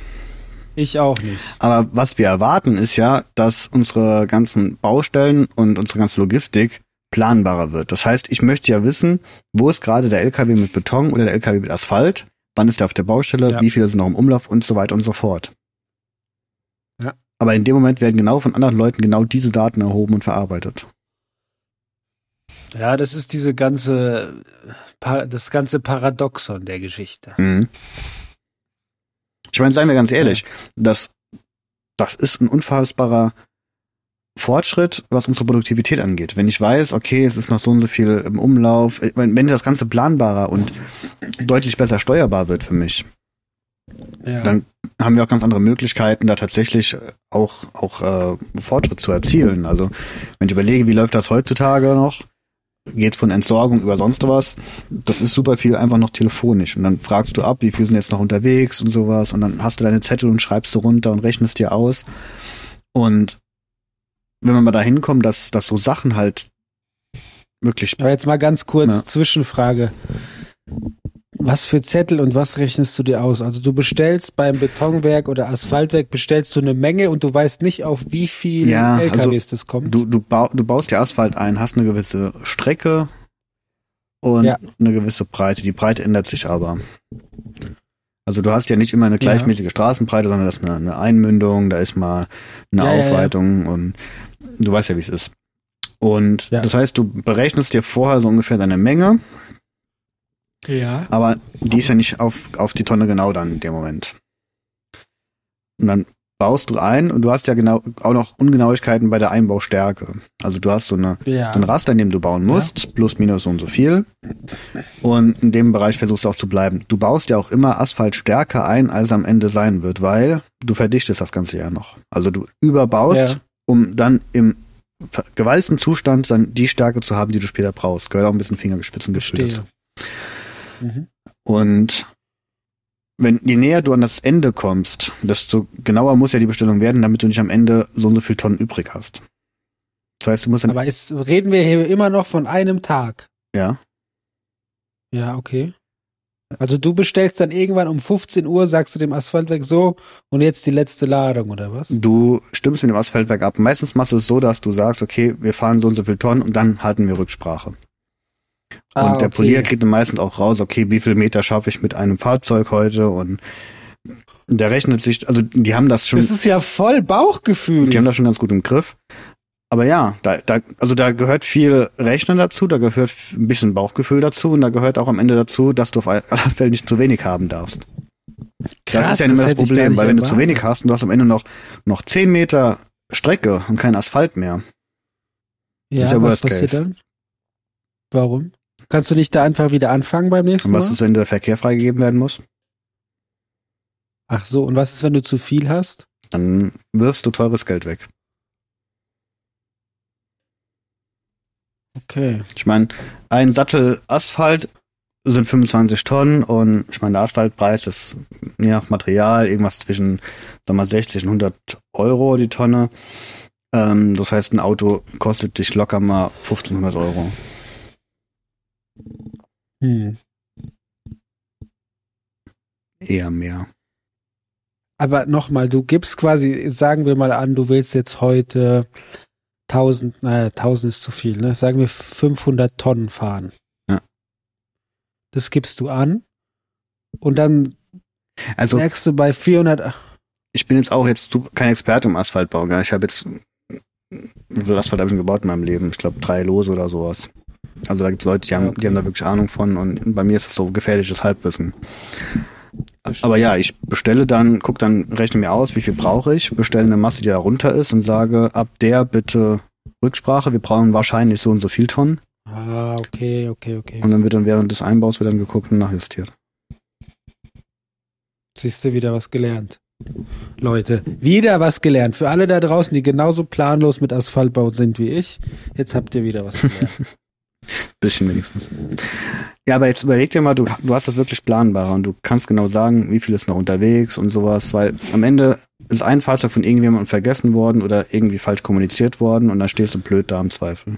Ich auch nicht. Aber was wir erwarten, ist ja, dass unsere ganzen Baustellen und unsere ganze Logistik planbarer wird. Das heißt, ich möchte ja wissen, wo ist gerade der LKW mit Beton oder der LKW mit Asphalt, wann ist der auf der Baustelle, Ja. wie viele sind noch im Umlauf und so weiter und so fort. Ja. Aber in dem Moment werden genau von anderen Leuten genau diese Daten erhoben und verarbeitet. Ja, das ist diese ganze, das ganze Paradoxon der Geschichte. Mhm. Ich meine, seien wir ganz ehrlich, das, das ist ein unfassbarer Fortschritt, was unsere Produktivität angeht. Wenn ich weiß, okay, es ist noch so und so viel im Umlauf, äh, wenn, wenn das Ganze planbarer und deutlich besser steuerbar wird für mich, Ja. dann haben wir auch ganz andere Möglichkeiten, da tatsächlich auch, auch äh, Fortschritt zu erzielen. Also wenn ich überlege, wie läuft das heutzutage noch, geht von Entsorgung über sonst was, das ist super viel einfach noch telefonisch. Und dann fragst du ab, wie viel sind jetzt noch unterwegs und sowas, und dann hast du deine Zettel und schreibst du runter und rechnest dir aus. Und wenn wir mal da hinkommen, dass, dass so Sachen halt wirklich Aber jetzt mal ganz kurz Ja. Zwischenfrage. Was für Zettel und was rechnest du dir aus? Also du bestellst beim Betonwerk oder Asphaltwerk, bestellst du eine Menge und du weißt nicht, auf wie viel Ja, also LKWs das kommt. Du, du, bau, du baust dir Asphalt ein, hast eine gewisse Strecke und Ja. eine gewisse Breite. Die Breite ändert sich aber. Also du hast ja nicht immer eine gleichmäßige Straßenbreite, sondern das ist eine, eine Einmündung, da ist mal eine Ja, ja, ja. Aufweitung und du weißt ja, wie es ist. Und Ja. das heißt, du berechnest dir vorher so ungefähr deine Menge, ja. aber die ist ja nicht auf, auf die Tonne genau dann in dem Moment. Und dann baust du ein und du hast ja genau auch noch Ungenauigkeiten bei der Einbaustärke. Also du hast so eine Ja. so ein Raster, in dem du bauen musst, plus minus so und so viel. Und in dem Bereich versuchst du auch zu bleiben. Du baust ja auch immer Asphalt stärker ein, als am Ende sein wird, weil du verdichtest das ganze ja noch. Also du überbaust, Ja. um dann im gewalzten Zustand dann die Stärke zu haben, die du später brauchst. Gehört auch ein bisschen Fingerspitzengefühl dazu. Mhm. Und wenn je näher du an das Ende kommst, desto genauer muss ja die Bestellung werden, damit du nicht am Ende so und so viel Tonnen übrig hast. Das heißt, du musst dann, Aber ist, reden wir hier immer noch von einem Tag? ja, Ja, okay. Also du bestellst dann irgendwann um 15 Uhr, sagst du dem Asphaltwerk so und jetzt die letzte Ladung oder was? Du stimmst mit dem Asphaltwerk ab. Meistens machst du es so, dass du sagst, okay, wir fahren so und so viel Tonnen und dann halten wir Rücksprache. Ah, und der okay. Polier kriegt dann meistens auch raus, okay, wie viel Meter schaffe ich mit einem Fahrzeug heute und der rechnet sich, also die haben das schon, Das ist ja voll Bauchgefühl. die haben das schon ganz gut im Griff. Aber ja, da, da, also da gehört viel Rechnen dazu, da gehört ein bisschen Bauchgefühl dazu und da gehört auch am Ende dazu, dass du auf alle Fälle nicht zu wenig haben darfst. Krass, das ist ja immer das hätte ich gar Problem, nicht weil wenn du zu wenig hast und du hast am Ende noch, noch 10 Meter Strecke und kein Asphalt mehr, Ja, der was passiert dann? Warum? Kannst du nicht da einfach wieder anfangen beim nächsten Und was Mal? ist, wenn der Verkehr freigegeben werden muss? Ach so, und was ist, wenn du zu viel hast? Dann wirfst du teures Geld weg. Okay. Ich meine, ein Sattel Asphalt sind 25 Tonnen und ich meine, der Asphaltpreis ist je nach Material irgendwas zwischen sag mal, 60 und 100 Euro die Tonne. Ähm, das heißt, ein Auto kostet dich locker mal 1500 Euro. Hm. Eher mehr. Aber nochmal, du gibst quasi, sagen wir mal an, du willst jetzt heute 1000, naja, 1000 ist zu viel, ne? Sagen wir 500 Tonnen fahren. Ja. Das gibst du an. Und dann Also merkst du bei 400, ich bin jetzt auch jetzt kein Experte im Asphaltbau. Gell? Ich habe jetzt, wie viel Asphalt habe ich schon gebaut in meinem Leben? Ich glaube drei Lose oder sowas. Also da gibt es Leute, die haben, die haben da wirklich Ahnung von und bei mir ist es so gefährliches Halbwissen. Aber ja, ich bestelle dann, guck dann, rechne mir aus, wie viel brauche ich, bestelle eine Masse, die da runter ist und sage, ab der bitte Rücksprache, wir brauchen wahrscheinlich so und so viel Tonnen. Ah, okay, okay, okay. Und dann wird dann während des Einbaus wird dann geguckt und nachjustiert. Siehst du wieder was gelernt. Leute, wieder was gelernt. Für alle da draußen, die genauso planlos mit Asphaltbau sind wie ich, jetzt habt ihr wieder was gelernt. [LAUGHS] [LAUGHS] Bisschen wenigstens. Ja, aber jetzt überleg dir mal, du, du hast das wirklich planbarer und du kannst genau sagen, wie viel ist noch unterwegs und sowas, weil am Ende ist ein Fahrzeug von irgendjemandem vergessen worden oder irgendwie falsch kommuniziert worden und dann stehst du blöd da im Zweifel.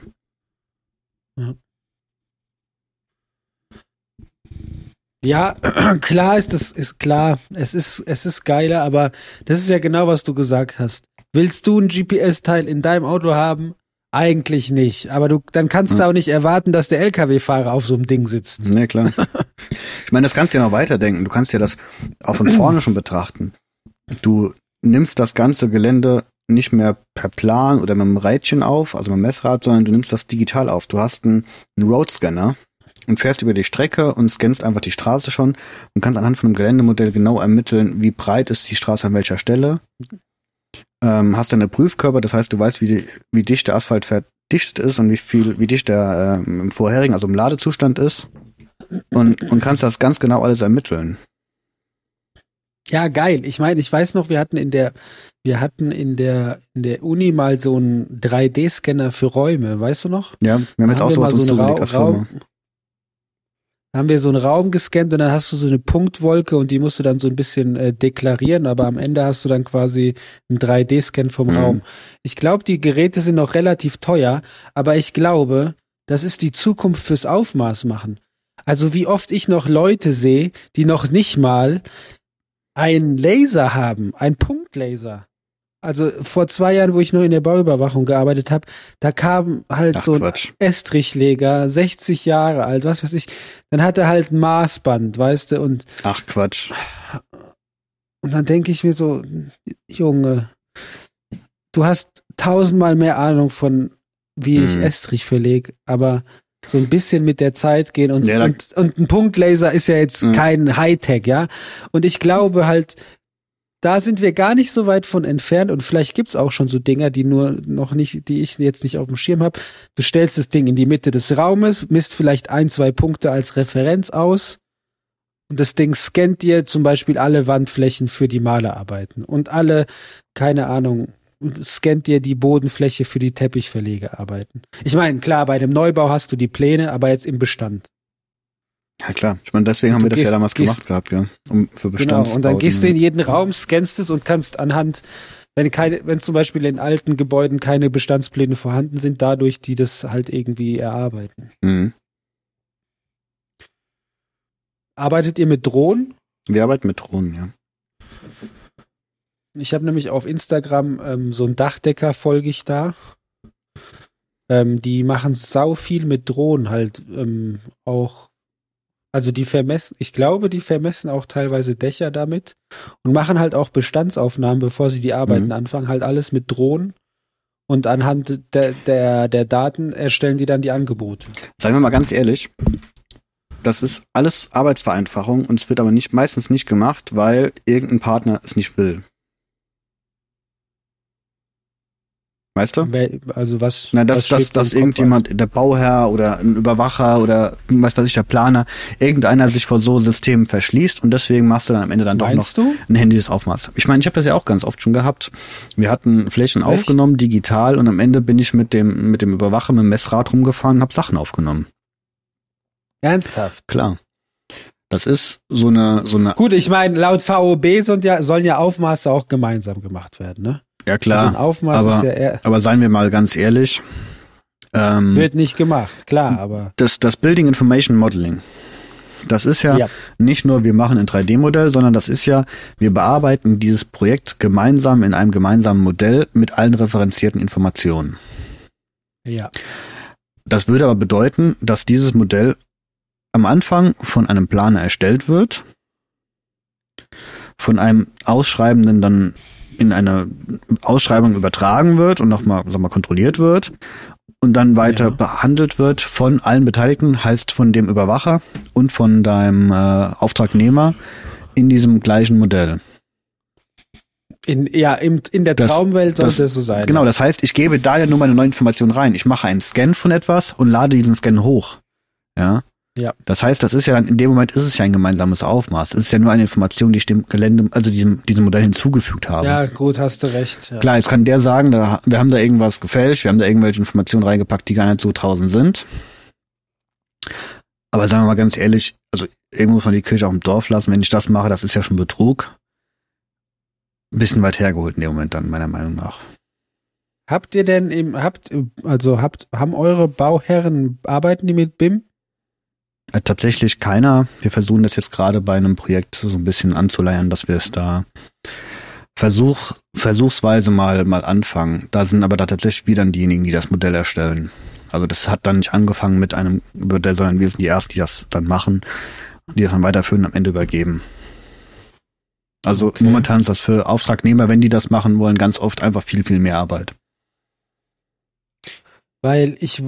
Ja, [CLEARS THROAT] klar ist das, ist klar. Es ist, es ist geiler, aber das ist ja genau, was du gesagt hast. Willst du ein GPS-Teil in deinem Auto haben? Eigentlich nicht. Aber du, dann kannst du Hm. auch nicht erwarten, dass der LKW-Fahrer auf so einem Ding sitzt. Ne, klar. [LAUGHS] ich meine, das kannst du ja noch weiterdenken. Du kannst ja das auch von vorne schon betrachten. Du nimmst das ganze Gelände nicht mehr per Plan oder mit einem Rädchen auf, also mit einem Messrad, sondern du nimmst das digital auf. Du hast einen, einen Roadscanner und fährst über die Strecke und scannst einfach die Straße schon und kannst anhand von einem Geländemodell genau ermitteln, wie breit ist die Straße an welcher Stelle. Ähm, hast dann eine Prüfkörper, das heißt, du weißt, wie, wie dicht der Asphalt verdichtet ist und wie viel, wie dicht der ähm, im vorherigen, also im Ladezustand ist. Und, und kannst das ganz genau alles ermitteln. Ja, geil. Ich meine, ich weiß noch, wir hatten in der, wir hatten in der, in der Uni mal so einen 3D-Scanner für Räume, weißt du noch? Ja, wir haben jetzt Da auch sowas uns so einen zugelegt Ra. Raum, da haben wir so einen Raum gescannt und dann hast du so eine Punktwolke und die musst du dann so ein bisschen äh, deklarieren, aber am Ende hast du dann quasi einen 3D-Scan vom Mhm. Raum. Ich glaube, die Geräte sind noch relativ teuer, aber ich glaube, das ist die Zukunft fürs Aufmaß machen. Also wie oft ich noch Leute sehe, die noch nicht mal einen Laser haben, einen Punktlaser. Also vor zwei Jahren, wo ich noch in der Bauüberwachung gearbeitet habe, da kam halt Ach, so ein Quatsch. Estrichleger, 60 Jahre alt, was weiß ich. Dann hat er halt ein Maßband, weißt du, und, Ach Quatsch. und dann denke ich mir so, Junge, du hast tausendmal mehr Ahnung von, wie ich Mhm. Estrich verleg, aber so ein bisschen mit der Zeit gehen und, Ja, und, und ein Punktlaser ist ja jetzt Mhm. kein Hightech, ja. Und ich glaube halt, da sind wir gar nicht so weit von entfernt und vielleicht gibt's auch schon so Dinger, die nur noch nicht, die ich jetzt nicht auf dem Schirm habe. Du stellst das Ding in die Mitte des Raumes, misst vielleicht ein, zwei Punkte als Referenz aus und das Ding scannt dir zum Beispiel alle Wandflächen für die Malerarbeiten und alle, keine Ahnung, scannt dir die Bodenfläche für die Teppichverlegearbeiten. Ich meine, klar, bei dem Neubau hast du die Pläne, aber jetzt im Bestand. Ja klar. Ich meine, deswegen haben wir das ja gehst- damals gehst- gemacht gehabt, ja. Um für Genau, Bestands und dann gehst du in jeden Raum, scannst es und kannst anhand, wenn keine, wenn zum Beispiel in alten Gebäuden keine Bestandspläne vorhanden sind, dadurch die das halt irgendwie erarbeiten. mhm. Arbeitet ihr mit Drohnen? Wir arbeiten mit Drohnen, ja. Ich habe nämlich auf Instagram ähm, so einen Dachdecker, folge ich da. Ähm, die machen sau viel mit Drohnen halt ähm, auch. Also die vermessen, ich glaube, die vermessen auch teilweise Dächer damit und machen halt auch Bestandsaufnahmen, bevor sie die Arbeiten Mhm. anfangen, halt alles mit Drohnen. Und anhand der, der, der Daten erstellen die dann die Angebote. Seien wir mal ganz ehrlich, das ist alles Arbeitsvereinfachung und es wird aber nicht meistens nicht gemacht, weil irgendein Partner es nicht will. Weißt du? Also was? Na, dass, was dass, dass irgendjemand, der Bauherr oder ein Überwacher oder was weiß ich, der Planer, irgendeiner sich vor so Systemen verschließt und deswegen machst du dann am Ende dann aus? doch noch Meinst du? ein Handy des Aufmaß. Ich meine, ich habe das ja auch ganz oft schon gehabt. Wir hatten Flächen Echt? aufgenommen, digital, und am Ende bin ich mit dem, mit dem Überwacher, mit dem Messrad rumgefahren und habe Sachen aufgenommen. Ernsthaft? Klar. Das ist so eine, so eine, Gut, ich meine, laut VOB sind ja, sollen ja Aufmaße auch gemeinsam gemacht werden, ne? Ja Also ein klar. Aufmaß aber- ist ja eher, Aber seien wir mal ganz ehrlich, ähm, wird nicht gemacht, klar, aber das, das Building Information Modeling, das ist ja, Ja. nicht nur, wir machen ein 3D-Modell, sondern das ist ja, wir bearbeiten dieses Projekt gemeinsam in einem gemeinsamen Modell mit allen referenzierten Informationen. ja. Das würde aber bedeuten, dass dieses Modell am Anfang von einem Planer erstellt wird, von einem Ausschreibenden dann in eine Ausschreibung übertragen wird und nochmal sag mal, kontrolliert wird und dann weiter Ja. behandelt wird von allen Beteiligten, heißt von dem Überwacher und von deinem äh, Auftragnehmer in diesem gleichen Modell. In, ja, im, in der Das- Traumwelt sollte das- es so sein. Genau, das heißt, ich gebe da ja nur meine neue Information rein. Ich mache einen Scan von etwas und lade diesen Scan hoch. Ja. Ja. Das heißt, das ist ja in dem Moment ist es ja ein gemeinsames Aufmaß. Es ist ja nur eine Information, die ich dem Gelände, also diesem, diesem Modell hinzugefügt habe. Ja, gut, hast du recht. Ja. Klar, jetzt kann der sagen, da, wir haben da irgendwas gefälscht, wir haben da irgendwelche Informationen reingepackt, die gar nicht so draußen sind. Aber sagen wir mal ganz ehrlich, also irgendwo muss man die Kirche auch im Dorf lassen. Wenn ich das mache, das ist ja schon Betrug. Ein bisschen weit hergeholt in dem Moment dann, meiner Meinung nach. Habt ihr denn im, habt, also habt, haben eure Bauherren, arbeiten die mit BIM? Äh, Tatsächlich keiner. Wir versuchen das jetzt gerade bei einem Projekt so ein bisschen anzuleiern, dass wir es da Versuch, versuchsweise mal, mal anfangen. Da sind aber da tatsächlich wir dann diejenigen, die das Modell erstellen. Also das hat dann nicht angefangen mit einem Modell, sondern wir sind die Ersten, die das dann machen, die das dann weiterführen und am Ende übergeben. Also Okay. momentan ist das für Auftragnehmer, wenn die das machen wollen, ganz oft einfach viel, viel mehr Arbeit. Weil ich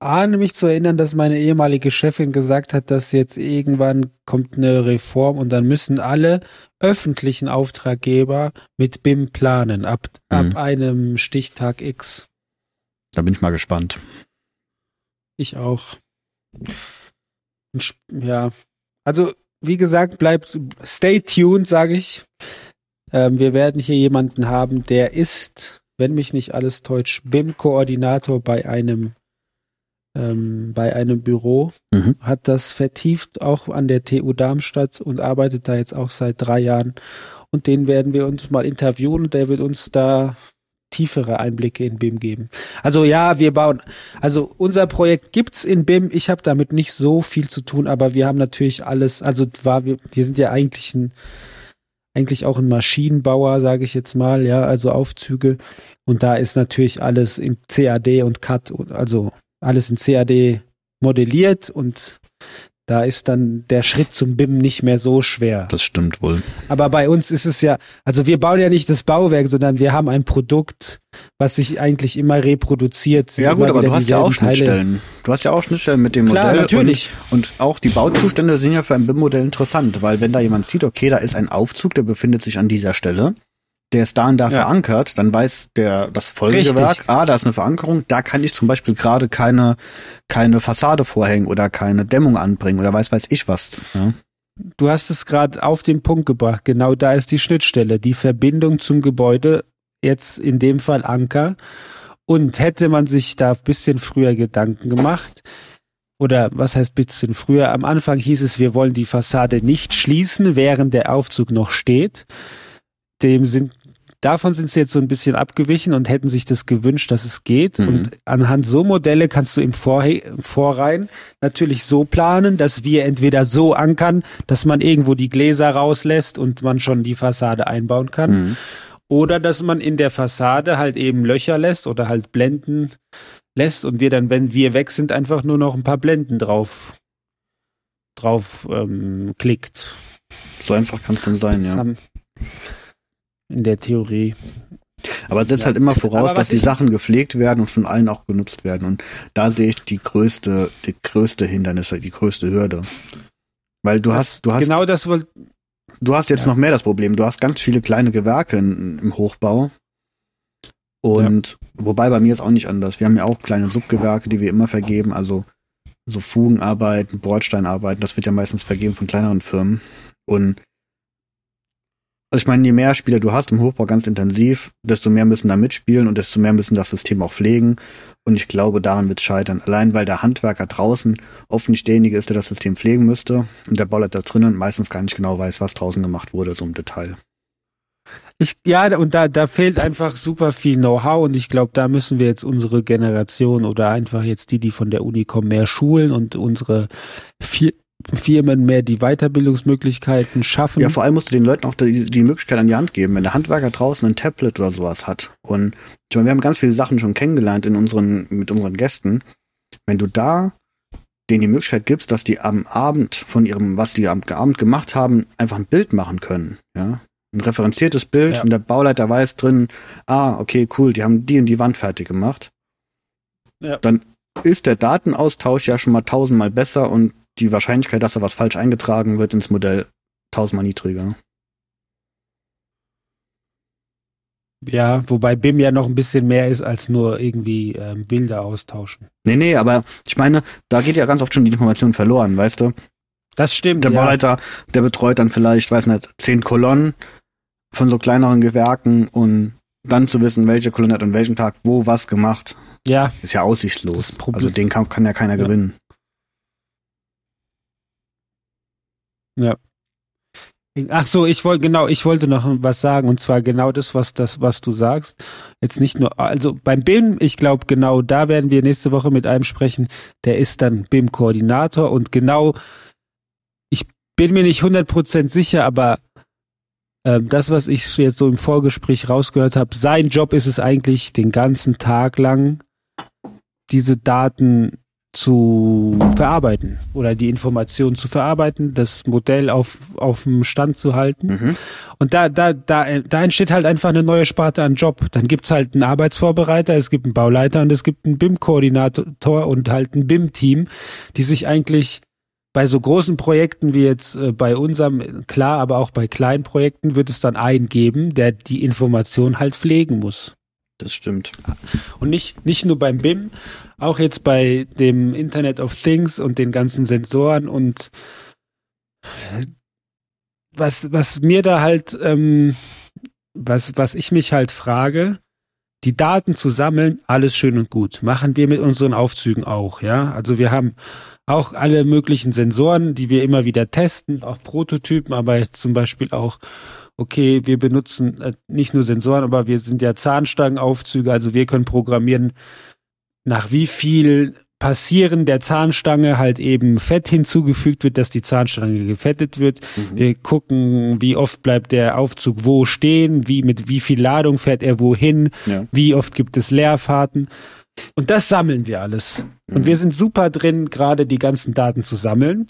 ahne mich zu erinnern, dass meine ehemalige Chefin gesagt hat, dass jetzt irgendwann kommt eine Reform und dann müssen alle öffentlichen Auftraggeber mit BIM planen, ab, Mhm. ab einem Stichtag X. Da bin ich mal gespannt. Ich auch. Ja, also wie gesagt, bleibt stay tuned, sage ich. Ähm, wir werden hier jemanden haben, der ist, wenn mich nicht alles täuscht, BIM-Koordinator bei einem ähm, bei einem Büro, Mhm. hat das vertieft auch an der TU Darmstadt und arbeitet da jetzt auch seit drei Jahren. Und den werden wir uns mal interviewen und der wird uns da tiefere Einblicke in BIM geben. Also ja, wir bauen, also unser Projekt gibt's in BIM. Ich habe damit nicht so viel zu tun, aber wir haben natürlich alles, also war wir, wir sind ja eigentlich ein eigentlich auch ein Maschinenbauer, sage ich jetzt mal, ja, also Aufzüge. Und da ist natürlich alles in CAD und CAD, also alles in CAD modelliert und da ist dann der Schritt zum BIM nicht mehr so schwer. Das stimmt wohl. Aber bei uns ist es ja, also wir bauen ja nicht das Bauwerk, sondern wir haben ein Produkt, was sich eigentlich immer reproduziert. Ja gut, aber du hast ja auch Teile. Schnittstellen. Du hast ja auch Schnittstellen mit dem Klar, Modell. natürlich. Und, und auch die Bauzustände sind ja für ein BIM-Modell interessant, weil wenn da jemand sieht, okay, da ist ein Aufzug, der befindet sich an dieser Stelle, der ist da und da Ja. verankert, dann weiß der das Folgegewerk, Richtig. ah, da ist eine Verankerung, da kann ich zum Beispiel gerade keine keine Fassade vorhängen oder keine Dämmung anbringen oder weiß weiß ich was. Ja. Du hast es gerade auf den Punkt gebracht. Genau da ist die Schnittstelle, die Verbindung zum Gebäude, jetzt in dem Fall Anker. Und hätte man sich da ein bisschen früher Gedanken gemacht, oder was heißt bisschen früher? Am Anfang hieß es, wir wollen die Fassade nicht schließen, während der Aufzug noch steht. Dem sind, davon sind sie jetzt so ein bisschen abgewichen und hätten sich das gewünscht, dass es geht. Mhm. Und anhand so Modelle kannst du im, Vorhe Vorrein natürlich so planen, dass wir entweder so ankern, dass man irgendwo die Gläser rauslässt und man schon die Fassade einbauen kann. Mhm. Oder dass man in der Fassade halt eben Löcher lässt oder halt Blenden lässt und wir dann, wenn wir weg sind, einfach nur noch ein paar Blenden drauf drauf ähm, klickt. So einfach kann es dann sein, Das ja. haben- in der Theorie. Aber es setzt Ja. halt immer voraus, dass die Sachen gepflegt werden und von allen auch genutzt werden. Und da sehe ich die größte, die größte Hindernisse, die größte Hürde. Weil du das, hast, du hast, genau das wollte du hast jetzt Ja. noch mehr das Problem. Du hast ganz viele kleine Gewerke in, im Hochbau. Und wobei bei mir ist auch nicht anders. Wir haben ja auch kleine Subgewerke, die wir immer vergeben, also so Fugenarbeiten, Bordsteinarbeiten, das wird ja meistens vergeben von kleineren Firmen. Und also ich meine, je mehr Spieler du hast im Hochbau ganz intensiv, desto mehr müssen da mitspielen und desto mehr müssen das System auch pflegen. Und ich glaube, daran wird es scheitern. Allein weil der Handwerker draußen oft nicht derjenige ist, der das System pflegen müsste und der Bauleiter drinnen meistens gar nicht genau weiß, was draußen gemacht wurde, so im Detail. Ich, ja, und da, da fehlt einfach super viel Know-how und ich glaube, da müssen wir jetzt unsere Generation oder einfach jetzt die, die von der Uni kommen, mehr schulen und unsere vier, Firmen mehr die Weiterbildungsmöglichkeiten schaffen. Ja, vor allem musst du den Leuten auch die, die Möglichkeit an die Hand geben. Wenn der Handwerker draußen ein Tablet oder sowas hat und ich meine, wir haben ganz viele Sachen schon kennengelernt in unseren, mit unseren Gästen. Wenn du da denen die Möglichkeit gibst, dass die am Abend von ihrem, was die am Abend gemacht haben, einfach ein Bild machen können, ja, ein referenziertes Bild Ja. und der Bauleiter weiß drin, ah, okay, cool, die haben die und die Wand fertig gemacht. Ja. Dann ist der Datenaustausch ja schon mal tausendmal besser und die Wahrscheinlichkeit, dass da was falsch eingetragen wird ins Modell, tausendmal niedriger. Ja, wobei BIM ja noch ein bisschen mehr ist als nur irgendwie ähm, Bilder austauschen. Nee, nee, aber ich meine, da geht ja ganz oft schon die Information verloren, weißt du? Das stimmt. Der ja. Bauleiter, der betreut dann vielleicht, weiß nicht, zehn Kolonnen von so kleineren Gewerken und dann zu wissen, welche Kolonne hat an welchem Tag wo was gemacht, Ja, ist ja aussichtslos. Also den kann, kann ja keiner Ja. gewinnen. Ach so, ich wollte genau, ich wollte noch was sagen und zwar genau das, was das, was du sagst. Jetzt nicht nur, also beim BIM, ich glaube genau, da werden wir nächste Woche mit einem sprechen. Der ist dann BIM-Koordinator und genau, ich bin mir nicht 100% sicher, aber ähm, das, was ich jetzt so im Vorgespräch rausgehört habe, sein Job ist es eigentlich, den ganzen Tag lang diese Daten zu verarbeiten oder die Informationen zu verarbeiten, das Modell auf, auf dem Stand zu halten. Mhm. Und da, da, da, da entsteht halt einfach eine neue Sparte an Job. Dann gibt's halt einen Arbeitsvorbereiter, es gibt einen Bauleiter und es gibt einen BIM-Koordinator und halt ein BIM-Team, die sich eigentlich bei so großen Projekten wie jetzt äh, bei unserem, klar, aber auch bei kleinen Projekten wird es dann einen geben, der die Information halt pflegen muss. Das stimmt. Und nicht, nicht nur beim BIM, auch jetzt bei dem Internet of Things und den ganzen Sensoren und was, was mir da halt, ähm, was, was ich mich halt frage, die Daten zu sammeln, alles schön und gut. Machen wir mit unseren Aufzügen auch, ja. Also wir haben auch alle möglichen Sensoren, die wir immer wieder testen, auch Prototypen, aber zum Beispiel auch, okay, wir benutzen äh, nicht nur Sensoren, aber wir sind ja Zahnstangenaufzüge, also wir können programmieren, nach wie viel Passieren der Zahnstange halt eben Fett hinzugefügt wird, dass die Zahnstange gefettet wird. Mhm. Wir gucken, wie oft bleibt der Aufzug wo stehen, wie mit wie viel Ladung fährt er wohin, Ja. wie oft gibt es Leerfahrten. Und das sammeln wir alles. Und Mhm. wir sind super drin, gerade die ganzen Daten zu sammeln.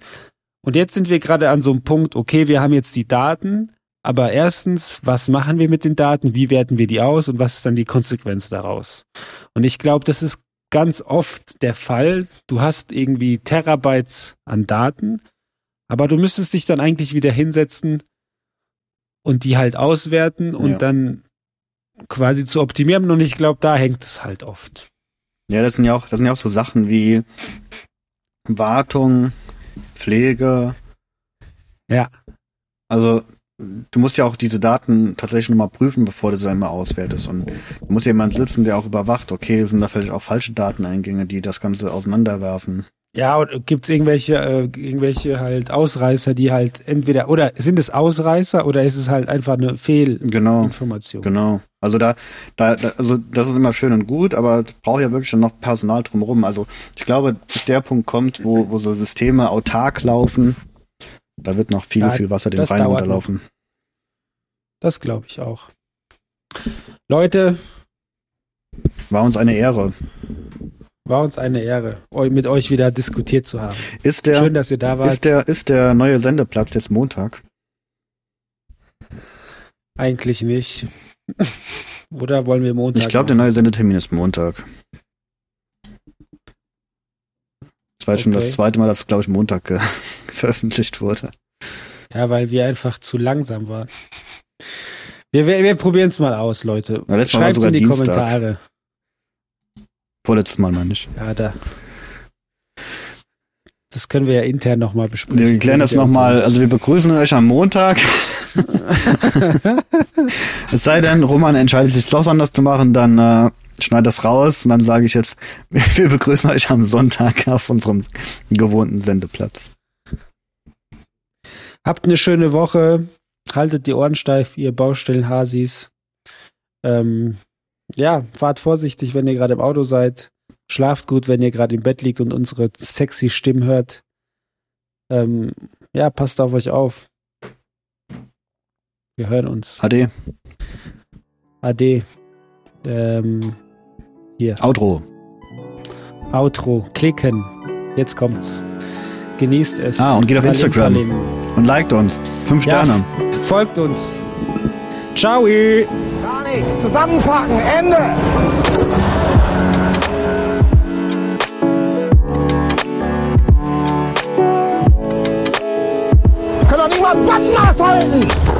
Und jetzt sind wir gerade an so einem Punkt, okay, wir haben jetzt die Daten, aber erstens, was machen wir mit den Daten, wie werten wir die aus und was ist dann die Konsequenz daraus? Und ich glaube, das ist ganz oft der Fall. Du hast irgendwie Terabytes an Daten, aber du müsstest dich dann eigentlich wieder hinsetzen und die halt auswerten und Ja. dann quasi zu optimieren. Und ich glaube, da hängt es halt oft. Ja, das sind ja auch, das sind ja auch so Sachen wie Wartung, Pflege. Ja. Also du musst ja auch diese Daten tatsächlich nochmal prüfen, bevor du sie einmal auswertest. Und du musst ja jemand sitzen, der auch überwacht, okay, sind da vielleicht auch falsche Dateneingänge, die das Ganze auseinanderwerfen. Ja, und gibt's irgendwelche, äh, irgendwelche halt Ausreißer, die halt entweder, oder sind es Ausreißer oder ist es halt einfach eine Fehlinformation? Genau, genau. Also da, da, da, also das ist immer schön und gut, aber es braucht ja wirklich dann noch Personal drumherum. Also ich glaube, bis der Punkt kommt, wo, wo so Systeme autark laufen, da wird noch viel, Ja, viel Wasser den Rhein runterlaufen. Das glaube ich auch. Leute, War uns eine Ehre. war uns eine Ehre, mit euch wieder diskutiert zu haben. Ist der, Schön, dass ihr da wart. ist der, ist der neue Sendeplatz jetzt Montag? Eigentlich nicht. [LAUGHS] Oder wollen wir Montag? Ich glaube, der neue Sendetermin ist Montag. Das war jetzt schon Okay. das zweite Mal, dass, glaube ich, Montag veröffentlicht wurde. Ja, weil wir einfach zu langsam waren. Wir, wir, wir probieren es mal aus, Leute. Ja, Schreibt in die Dienstag. Kommentare. Vorletztes Mal meine ich. Ja, da. Das können wir ja intern nochmal besprechen. Wir klären das nochmal. Also wir begrüßen euch am Montag. [LAUGHS] es sei denn, Roman entscheidet sich doch anders zu machen, dann äh, schneid das raus und dann sage ich jetzt, [LAUGHS] wir begrüßen euch am Sonntag auf unserem gewohnten Sendeplatz. Habt eine schöne Woche. Haltet die Ohren steif, ihr Baustellenhasis. Ähm, ja, fahrt vorsichtig, wenn ihr gerade im Auto seid. Schlaft gut, wenn ihr gerade im Bett liegt und unsere sexy Stimmen hört. Ähm, ja, passt auf euch auf. Wir hören uns. Ade. Ade. Ähm, hier. Outro. Outro. Klicken. Jetzt kommt's. Genießt es. Ah, und geht auf Instagram. Palim. Und liked uns. Fünf ja, Sterne. Folgt uns. Ciao. Gar nichts. Zusammenpacken. Ende. nicht mal Bandmaß halten!